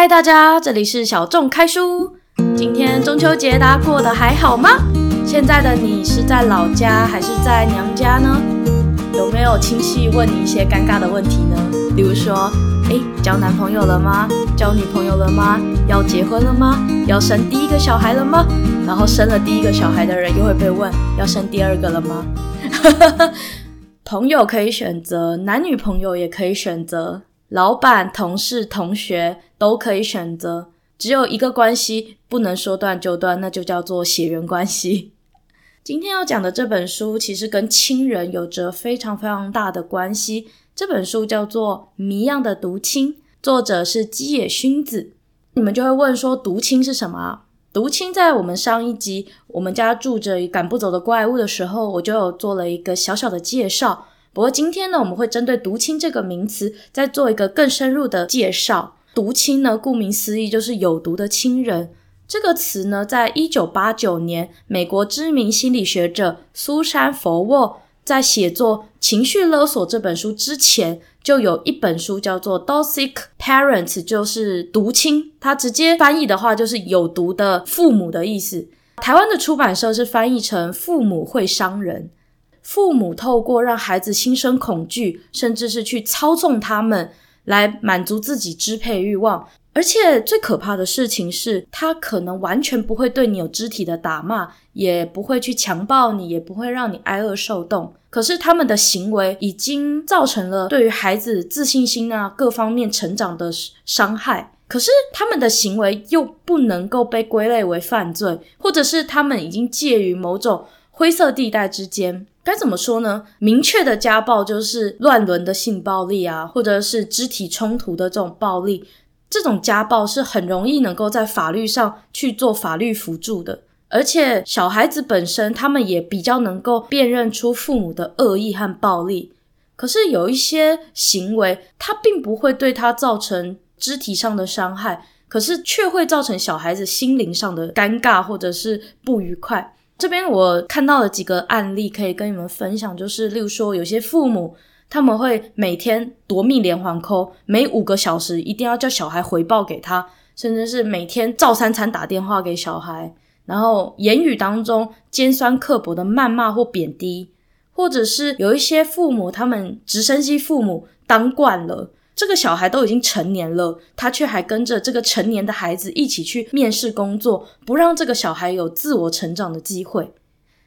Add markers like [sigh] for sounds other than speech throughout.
嗨，大家，这里是小众开书。今天中秋节大家过得还好吗？现在的你是在老家还是在娘家呢？有没有亲戚问你一些尴尬的问题呢？比如说，诶，交男朋友了吗？交女朋友了吗？要结婚了吗？要生第一个小孩了吗？然后生了第一个小孩的人又会被问，要生第二个了吗？[laughs] 朋友可以选择，男女朋友也可以选择，老板、同事、同学都可以选择。只有一个关系不能说断就断，那就叫做血缘关系。[laughs] 今天要讲的这本书，其实跟亲人有着非常非常大的关系。这本书叫做《谜样的毒亲》，作者是基野薰子。你们就会问说，毒亲是什么？毒亲在我们上一集我们家住着赶不走的怪物的时候，我就有做了一个小小的介绍。不过今天呢，我们会针对毒亲这个名词再做一个更深入的介绍。毒亲呢，顾名思义就是有毒的亲人。这个词呢，在一九八九年，美国知名心理学者苏珊·佛沃在写作《情绪勒索》这本书之前。就有一本书叫做《Toxic Parents》，就是毒亲。它直接翻译的话就是有毒的父母的意思。台湾的出版社是翻译成“父母会伤人”，父母透过让孩子心生恐惧，甚至是去操纵他们，来满足自己支配欲望。而且最可怕的事情是，他可能完全不会对你有肢体的打骂，也不会去强暴你，也不会让你挨饿受冻。可是他们的行为已经造成了对于孩子自信心啊各方面成长的伤害。可是他们的行为又不能够被归类为犯罪，或者是他们已经介于某种灰色地带之间。该怎么说呢？明确的家暴就是乱伦的性暴力啊，或者是肢体冲突的这种暴力。这种家暴是很容易能够在法律上去做法律辅助的，而且小孩子本身他们也比较能够辨认出父母的恶意和暴力。可是有一些行为，它并不会对他造成肢体上的伤害，可是却会造成小孩子心灵上的尴尬或者是不愉快。这边我看到了几个案例，可以跟你们分享，就是例如说有些父母。他们会每天夺命连环扣，每五个小时一定要叫小孩回报给他，甚至是每天照三餐打电话给小孩，然后言语当中尖酸刻薄的谩骂或贬低，或者是有一些父母，他们直升机父母当惯了，这个小孩都已经成年了，他却还跟着这个成年的孩子一起去面试工作，不让这个小孩有自我成长的机会。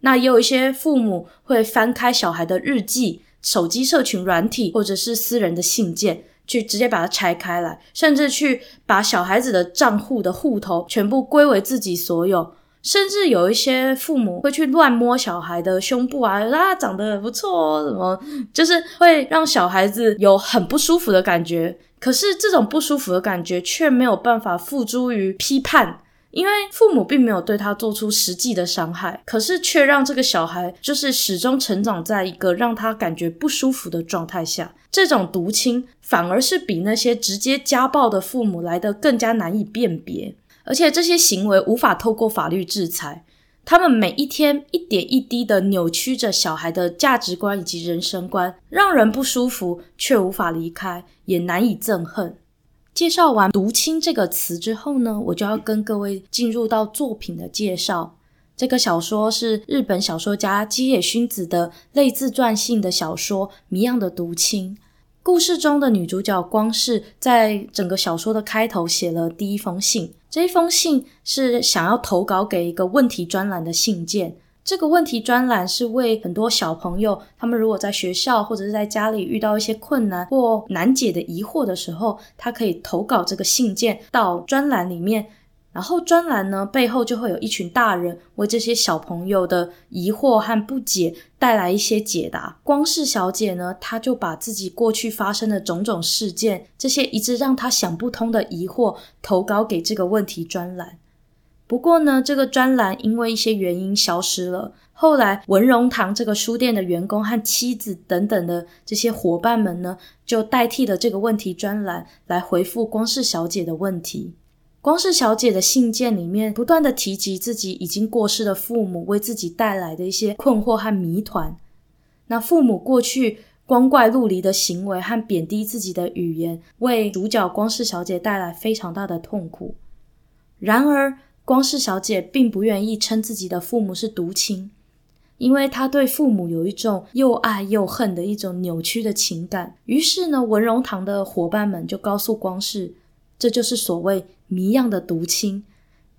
那也有一些父母会翻开小孩的日记。手机社群软体或者是私人的信件，去直接把它拆开来，甚至去把小孩子的账户的户头全部归为自己所有，甚至有一些父母会去乱摸小孩的胸部啊，啊长得不错哦，什么就是会让小孩子有很不舒服的感觉，可是这种不舒服的感觉却没有办法付诸于批判。因为父母并没有对他做出实际的伤害，可是却让这个小孩就是始终成长在一个让他感觉不舒服的状态下。这种毒亲反而是比那些直接家暴的父母来的更加难以辨别，而且这些行为无法透过法律制裁。他们每一天一点一滴的扭曲着小孩的价值观以及人生观，让人不舒服，却无法离开，也难以憎恨。介绍完“毒亲”这个词之后呢，我就要跟各位进入到作品的介绍。这个小说是日本小说家基野薰子的类自传性的小说《谜样的毒亲》。故事中的女主角光是在整个小说的开头写了第一封信，这一封信是想要投稿给一个问题专栏的信件。这个问题专栏是为很多小朋友，他们如果在学校或者是在家里遇到一些困难或难解的疑惑的时候，他可以投稿这个信件到专栏里面，然后专栏呢背后就会有一群大人为这些小朋友的疑惑和不解带来一些解答。光是小姐呢，她就把自己过去发生的种种事件，这些一直让她想不通的疑惑投稿给这个问题专栏。不过呢，这个专栏因为一些原因消失了。后来，文荣堂这个书店的员工和妻子等等的这些伙伴们呢，就代替了这个问题专栏来回复光是小姐的问题。光氏小姐的信件里面不断的提及自己已经过世的父母为自己带来的一些困惑和谜团。那父母过去光怪陆离的行为和贬低自己的语言，为主角光氏小姐带来非常大的痛苦。然而，光氏小姐并不愿意称自己的父母是独亲，因为她对父母有一种又爱又恨的一种扭曲的情感。于是呢，文荣堂的伙伴们就告诉光氏，这就是所谓谜样的毒亲，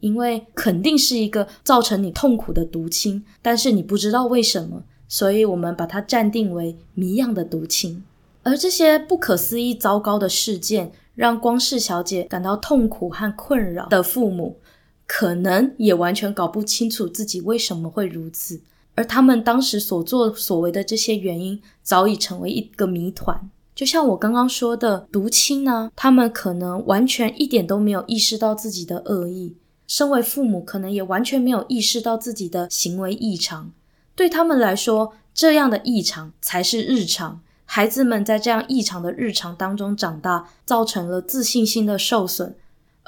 因为肯定是一个造成你痛苦的毒亲，但是你不知道为什么。所以，我们把它暂定为谜样的毒亲，而这些不可思议、糟糕的事件，让光世小姐感到痛苦和困扰的父母，可能也完全搞不清楚自己为什么会如此，而他们当时所作所为的这些原因，早已成为一个谜团。就像我刚刚说的，毒亲呢，他们可能完全一点都没有意识到自己的恶意，身为父母，可能也完全没有意识到自己的行为异常。对他们来说，这样的异常才是日常。孩子们在这样异常的日常当中长大，造成了自信心的受损。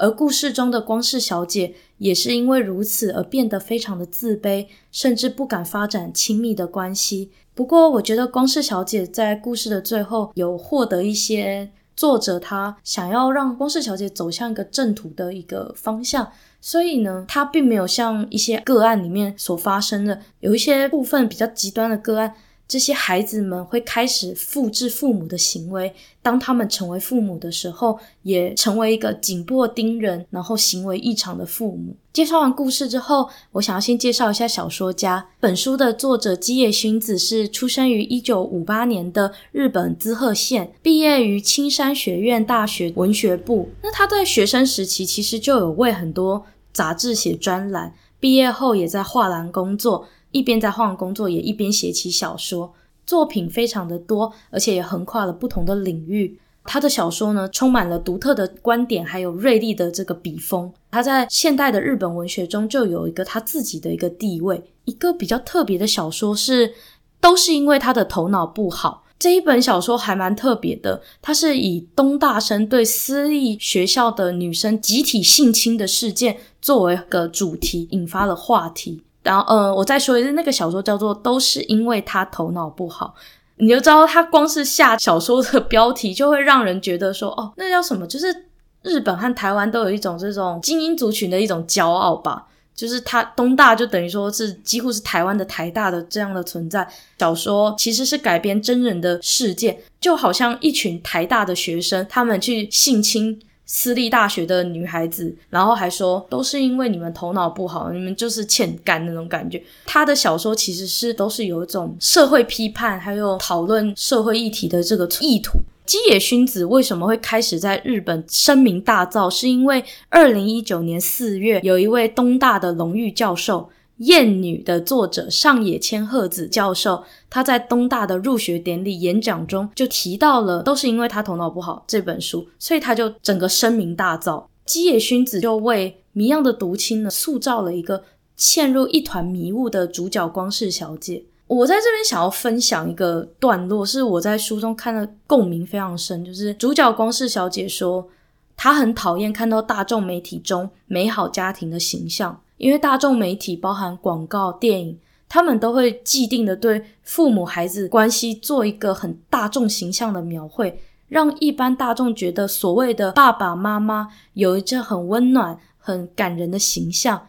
而故事中的光世小姐也是因为如此而变得非常的自卑，甚至不敢发展亲密的关系。不过，我觉得光世小姐在故事的最后有获得一些作者他想要让光世小姐走向一个正途的一个方向。所以呢，他并没有像一些个案里面所发生的，有一些部分比较极端的个案，这些孩子们会开始复制父母的行为，当他们成为父母的时候，也成为一个紧迫盯人，然后行为异常的父母。介绍完故事之后，我想要先介绍一下小说家。本书的作者基野薰子是出生于一九五八年的日本滋贺县，毕业于青山学院大学文学部。那他在学生时期其实就有为很多杂志写专栏，毕业后也在画廊工作，一边在换工作，也一边写起小说，作品非常的多，而且也横跨了不同的领域。他的小说呢，充满了独特的观点，还有锐利的这个笔锋。他在现代的日本文学中就有一个他自己的一个地位。一个比较特别的小说是，都是因为他的头脑不好。这一本小说还蛮特别的，它是以东大生对私立学校的女生集体性侵的事件作为个主题，引发了话题。然后，呃，我再说一次，那个小说叫做《都是因为他头脑不好》。你就知道，他光是下小说的标题，就会让人觉得说，哦，那叫什么？就是日本和台湾都有一种这种精英族群的一种骄傲吧。就是他东大就等于说是几乎是台湾的台大的这样的存在。小说其实是改编真人的事件，就好像一群台大的学生，他们去性侵。私立大学的女孩子，然后还说都是因为你们头脑不好，你们就是欠干那种感觉。他的小说其实是都是有一种社会批判，还有讨论社会议题的这个意图。基野薰子为什么会开始在日本声名大噪？是因为二零一九年四月，有一位东大的荣誉教授。《艳女》的作者上野千鹤子教授，他在东大的入学典礼演讲中就提到了，都是因为他头脑不好这本书，所以他就整个声名大噪。基野薰子就为《谜样的毒青》呢塑造了一个陷入一团迷雾的主角光世小姐。我在这边想要分享一个段落，是我在书中看的共鸣非常深，就是主角光世小姐说，她很讨厌看到大众媒体中美好家庭的形象。因为大众媒体包含广告、电影，他们都会既定的对父母孩子关系做一个很大众形象的描绘，让一般大众觉得所谓的爸爸妈妈有一个很温暖、很感人的形象，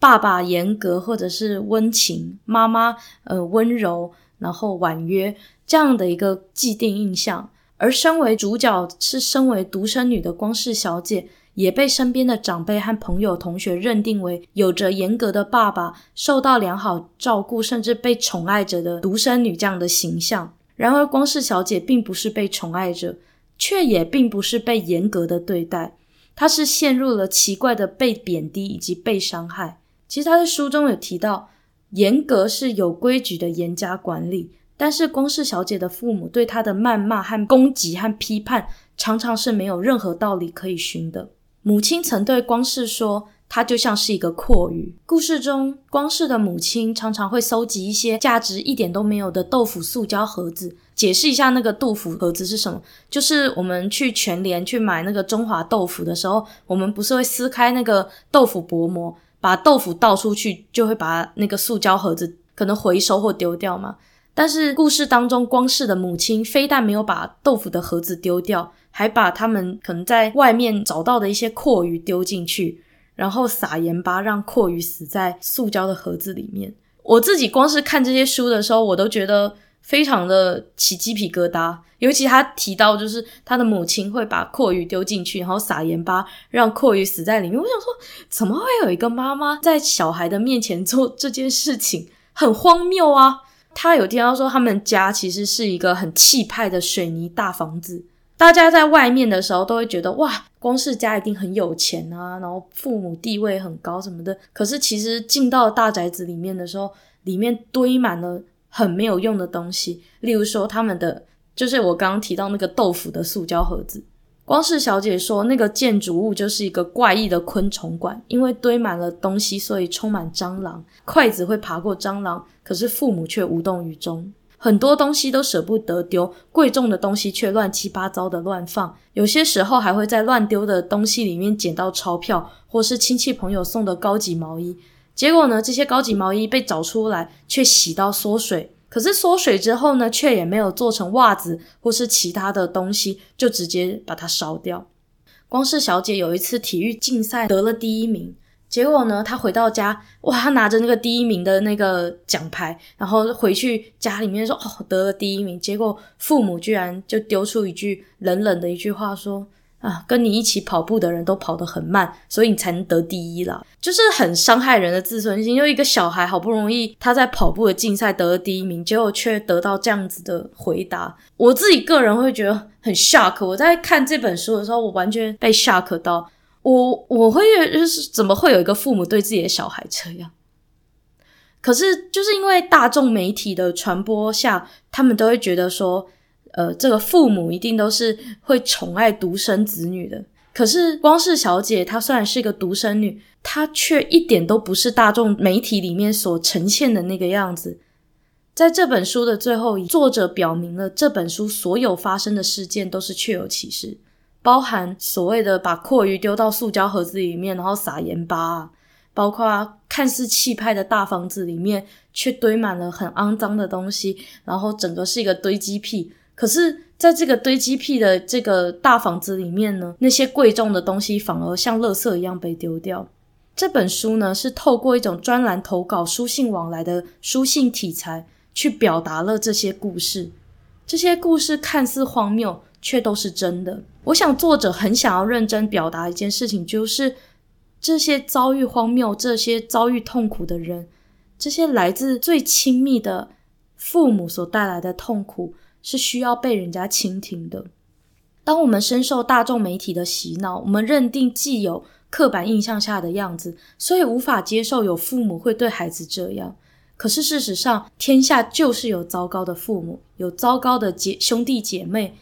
爸爸严格或者是温情，妈妈呃温柔然后婉约这样的一个既定印象。而身为主角是身为独生女的光世小姐。也被身边的长辈和朋友、同学认定为有着严格的爸爸、受到良好照顾，甚至被宠爱着的独生女这样的形象。然而，光世小姐并不是被宠爱着，却也并不是被严格的对待，她是陷入了奇怪的被贬低以及被伤害。其实，她在书中有提到，严格是有规矩的严加管理，但是光世小姐的父母对她的谩骂和攻击和批判，常常是没有任何道理可以寻的。母亲曾对光世说：“他就像是一个阔鱼。”故事中，光世的母亲常常会搜集一些价值一点都没有的豆腐塑胶盒子。解释一下，那个豆腐盒子是什么？就是我们去全联去买那个中华豆腐的时候，我们不是会撕开那个豆腐薄膜，把豆腐倒出去，就会把那个塑胶盒子可能回收或丢掉吗？但是故事当中，光世的母亲非但没有把豆腐的盒子丢掉，还把他们可能在外面找到的一些阔鱼丢进去，然后撒盐巴让阔鱼死在塑胶的盒子里面。我自己光是看这些书的时候，我都觉得非常的起鸡皮疙瘩。尤其他提到，就是他的母亲会把阔鱼丢进去，然后撒盐巴让阔鱼死在里面。我想说，怎么会有一个妈妈在小孩的面前做这件事情？很荒谬啊！他有听到说，他们家其实是一个很气派的水泥大房子。大家在外面的时候都会觉得，哇，光是家一定很有钱啊，然后父母地位很高什么的。可是其实进到大宅子里面的时候，里面堆满了很没有用的东西，例如说他们的，就是我刚刚提到那个豆腐的塑胶盒子。光是小姐说，那个建筑物就是一个怪异的昆虫馆，因为堆满了东西，所以充满蟑螂。筷子会爬过蟑螂，可是父母却无动于衷。很多东西都舍不得丢，贵重的东西却乱七八糟的乱放。有些时候还会在乱丢的东西里面捡到钞票，或是亲戚朋友送的高级毛衣。结果呢，这些高级毛衣被找出来，却洗到缩水。可是缩水之后呢，却也没有做成袜子或是其他的东西，就直接把它烧掉。光是小姐有一次体育竞赛得了第一名，结果呢，他回到家，哇，他拿着那个第一名的那个奖牌，然后回去家里面说，哦，得了第一名。结果父母居然就丢出一句冷冷的一句话说。啊，跟你一起跑步的人都跑得很慢，所以你才能得第一啦。就是很伤害人的自尊心。就一个小孩好不容易他在跑步的竞赛得了第一名，结果却得到这样子的回答。我自己个人会觉得很 shock。我在看这本书的时候，我完全被 shock 到。我我会就是怎么会有一个父母对自己的小孩这样？可是就是因为大众媒体的传播下，他们都会觉得说。呃，这个父母一定都是会宠爱独生子女的。可是光是小姐，她虽然是一个独生女，她却一点都不是大众媒体里面所呈现的那个样子。在这本书的最后，作者表明了这本书所有发生的事件都是确有其事，包含所谓的把阔鱼丢到塑胶盒子里面，然后撒盐巴，包括看似气派的大房子里面却堆满了很肮脏的东西，然后整个是一个堆积癖。可是，在这个堆积癖的这个大房子里面呢，那些贵重的东西反而像垃圾一样被丢掉。这本书呢，是透过一种专栏投稿、书信往来的书信题材，去表达了这些故事。这些故事看似荒谬，却都是真的。我想，作者很想要认真表达一件事情，就是这些遭遇荒谬、这些遭遇痛苦的人，这些来自最亲密的父母所带来的痛苦。是需要被人家倾听的。当我们深受大众媒体的洗脑，我们认定既有刻板印象下的样子，所以无法接受有父母会对孩子这样。可是事实上，天下就是有糟糕的父母，有糟糕的姐兄弟姐妹。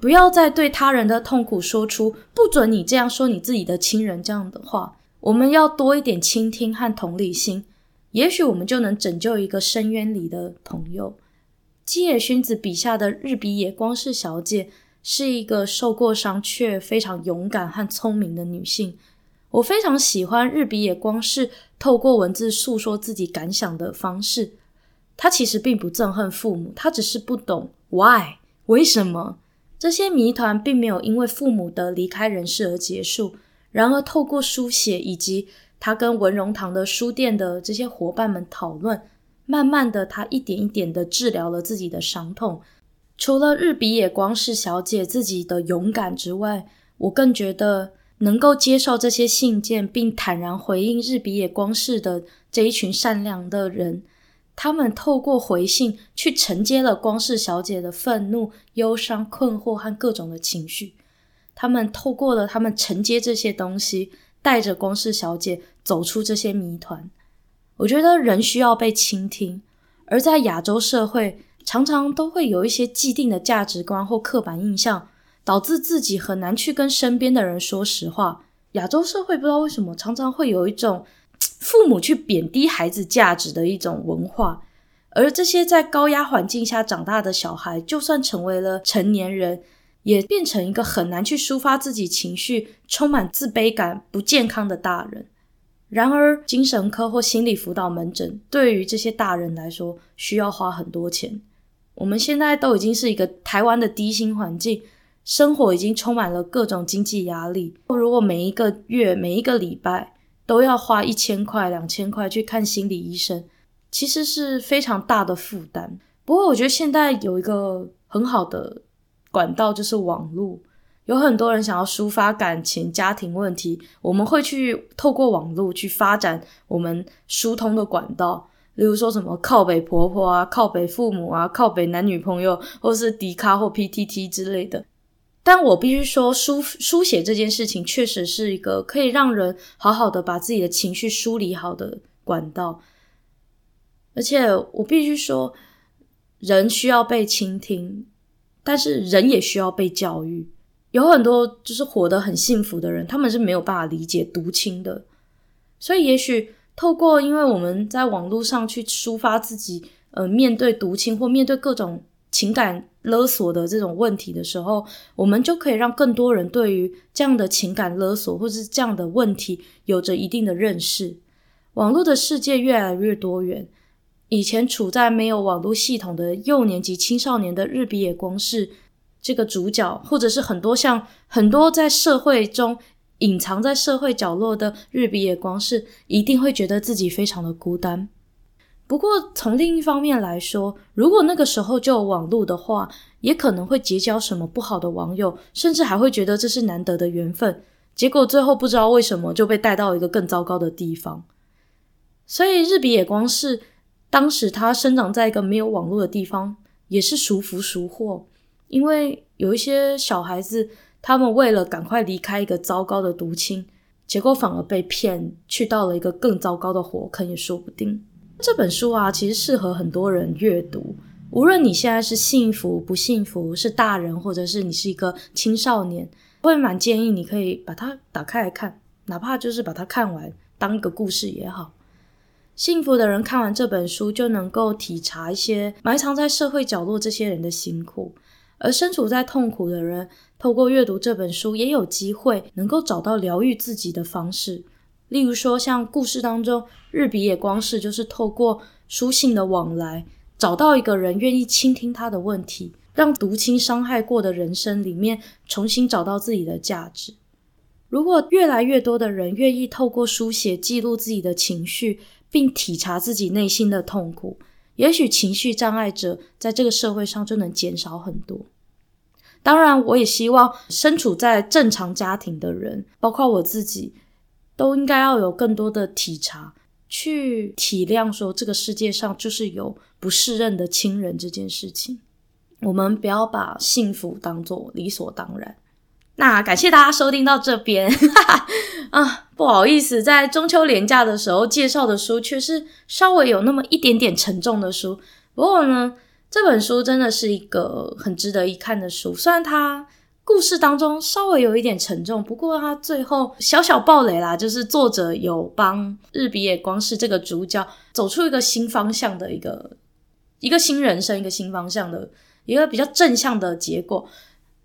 不要再对他人的痛苦说出“不准你这样说你自己的亲人”这样的话。我们要多一点倾听和同理心，也许我们就能拯救一个深渊里的朋友。基野薰子笔下的日比野光世小姐是一个受过伤却非常勇敢和聪明的女性。我非常喜欢日比野光世透过文字诉说自己感想的方式。她其实并不憎恨父母，她只是不懂 why 为什么这些谜团并没有因为父母的离开人世而结束。然而，透过书写以及他跟文荣堂的书店的这些伙伴们讨论。慢慢的，他一点一点的治疗了自己的伤痛。除了日比野光世小姐自己的勇敢之外，我更觉得能够接受这些信件并坦然回应日比野光世的这一群善良的人，他们透过回信去承接了光世小姐的愤怒、忧伤、困惑和各种的情绪。他们透过了他们承接这些东西，带着光世小姐走出这些谜团。我觉得人需要被倾听，而在亚洲社会，常常都会有一些既定的价值观或刻板印象，导致自己很难去跟身边的人说实话。亚洲社会不知道为什么常常会有一种父母去贬低孩子价值的一种文化，而这些在高压环境下长大的小孩，就算成为了成年人，也变成一个很难去抒发自己情绪、充满自卑感、不健康的大人。然而，精神科或心理辅导门诊对于这些大人来说，需要花很多钱。我们现在都已经是一个台湾的低薪环境，生活已经充满了各种经济压力。如果每一个月、每一个礼拜都要花一千块、两千块去看心理医生，其实是非常大的负担。不过，我觉得现在有一个很好的管道，就是网络。有很多人想要抒发感情、家庭问题，我们会去透过网络去发展我们疏通的管道。例如说什么靠北婆婆啊、靠北父母啊、靠北男女朋友，或是迪卡或 PTT 之类的。但我必须说，书书写这件事情确实是一个可以让人好好的把自己的情绪梳理好的管道。而且我必须说，人需要被倾听，但是人也需要被教育。有很多就是活得很幸福的人，他们是没有办法理解毒清的，所以也许。透过，因为我们在网络上去抒发自己，呃，面对毒清或面对各种情感勒索的这种问题的时候，我们就可以让更多人对于这样的情感勒索或是这样的问题有着一定的认识。网络的世界越来越多元，以前处在没有网络系统的幼年及青少年的日比野光是这个主角，或者是很多像很多在社会中。隐藏在社会角落的日比野光是一定会觉得自己非常的孤单。不过从另一方面来说，如果那个时候就有网络的话，也可能会结交什么不好的网友，甚至还会觉得这是难得的缘分。结果最后不知道为什么就被带到一个更糟糕的地方。所以日比野光是当时他生长在一个没有网络的地方，也是孰福孰祸，因为有一些小孩子。他们为了赶快离开一个糟糕的毒亲，结果反而被骗去到了一个更糟糕的火坑，也说不定。这本书啊，其实适合很多人阅读，无论你现在是幸福不幸福，是大人或者是你是一个青少年，会蛮建议你可以把它打开来看，哪怕就是把它看完当一个故事也好。幸福的人看完这本书，就能够体察一些埋藏在社会角落这些人的辛苦。而身处在痛苦的人，透过阅读这本书，也有机会能够找到疗愈自己的方式。例如说，像故事当中，日比野光是就是透过书信的往来，找到一个人愿意倾听他的问题，让毒亲伤害过的人生里面重新找到自己的价值。如果越来越多的人愿意透过书写记录自己的情绪，并体察自己内心的痛苦。也许情绪障碍者在这个社会上就能减少很多。当然，我也希望身处在正常家庭的人，包括我自己，都应该要有更多的体察，去体谅说这个世界上就是有不适任的亲人这件事情。我们不要把幸福当做理所当然。那感谢大家收听到这边 [laughs] 啊，不好意思，在中秋连假的时候介绍的书却是稍微有那么一点点沉重的书。不过呢，这本书真的是一个很值得一看的书。虽然它故事当中稍微有一点沉重，不过它最后小小暴雷啦，就是作者有帮日比野光是这个主角走出一个新方向的一个一个新人生，一个新方向的一个比较正向的结果。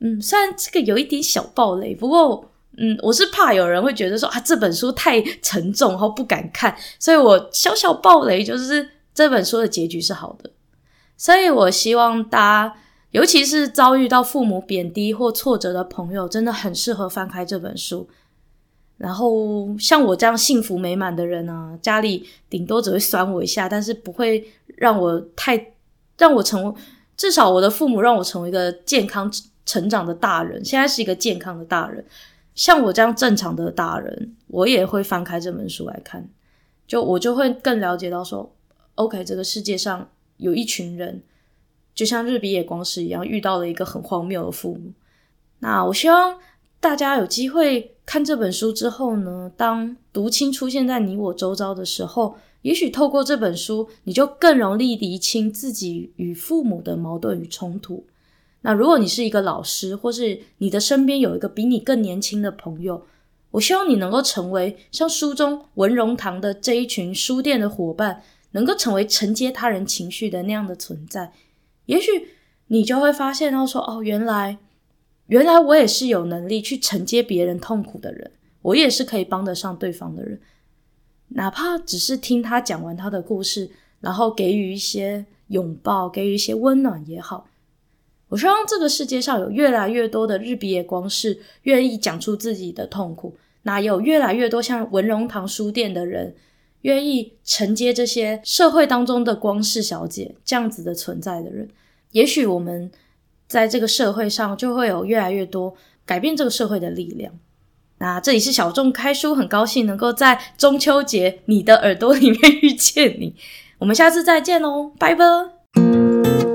嗯，虽然这个有一点小暴雷，不过，嗯，我是怕有人会觉得说啊，这本书太沉重，然后不敢看，所以我小小暴雷就是这本书的结局是好的，所以我希望大家，尤其是遭遇到父母贬低或挫折的朋友，真的很适合翻开这本书。然后像我这样幸福美满的人呢，家里顶多只会酸我一下，但是不会让我太让我成为，至少我的父母让我成为一个健康。成长的大人，现在是一个健康的大人。像我这样正常的大人，我也会翻开这本书来看，就我就会更了解到说，OK，这个世界上有一群人，就像日比野光是一样，遇到了一个很荒谬的父母。那我希望大家有机会看这本书之后呢，当毒亲出现在你我周遭的时候，也许透过这本书，你就更容易厘清自己与父母的矛盾与冲突。那如果你是一个老师，或是你的身边有一个比你更年轻的朋友，我希望你能够成为像书中文荣堂的这一群书店的伙伴，能够成为承接他人情绪的那样的存在。也许你就会发现到说，哦，原来原来我也是有能力去承接别人痛苦的人，我也是可以帮得上对方的人。哪怕只是听他讲完他的故事，然后给予一些拥抱，给予一些温暖也好。我希望这个世界上有越来越多的日比野光是愿意讲出自己的痛苦，那有越来越多像文荣堂书店的人愿意承接这些社会当中的光是小姐这样子的存在的人，也许我们在这个社会上就会有越来越多改变这个社会的力量。那这里是小众开书，很高兴能够在中秋节你的耳朵里面遇见你。我们下次再见喽，拜拜。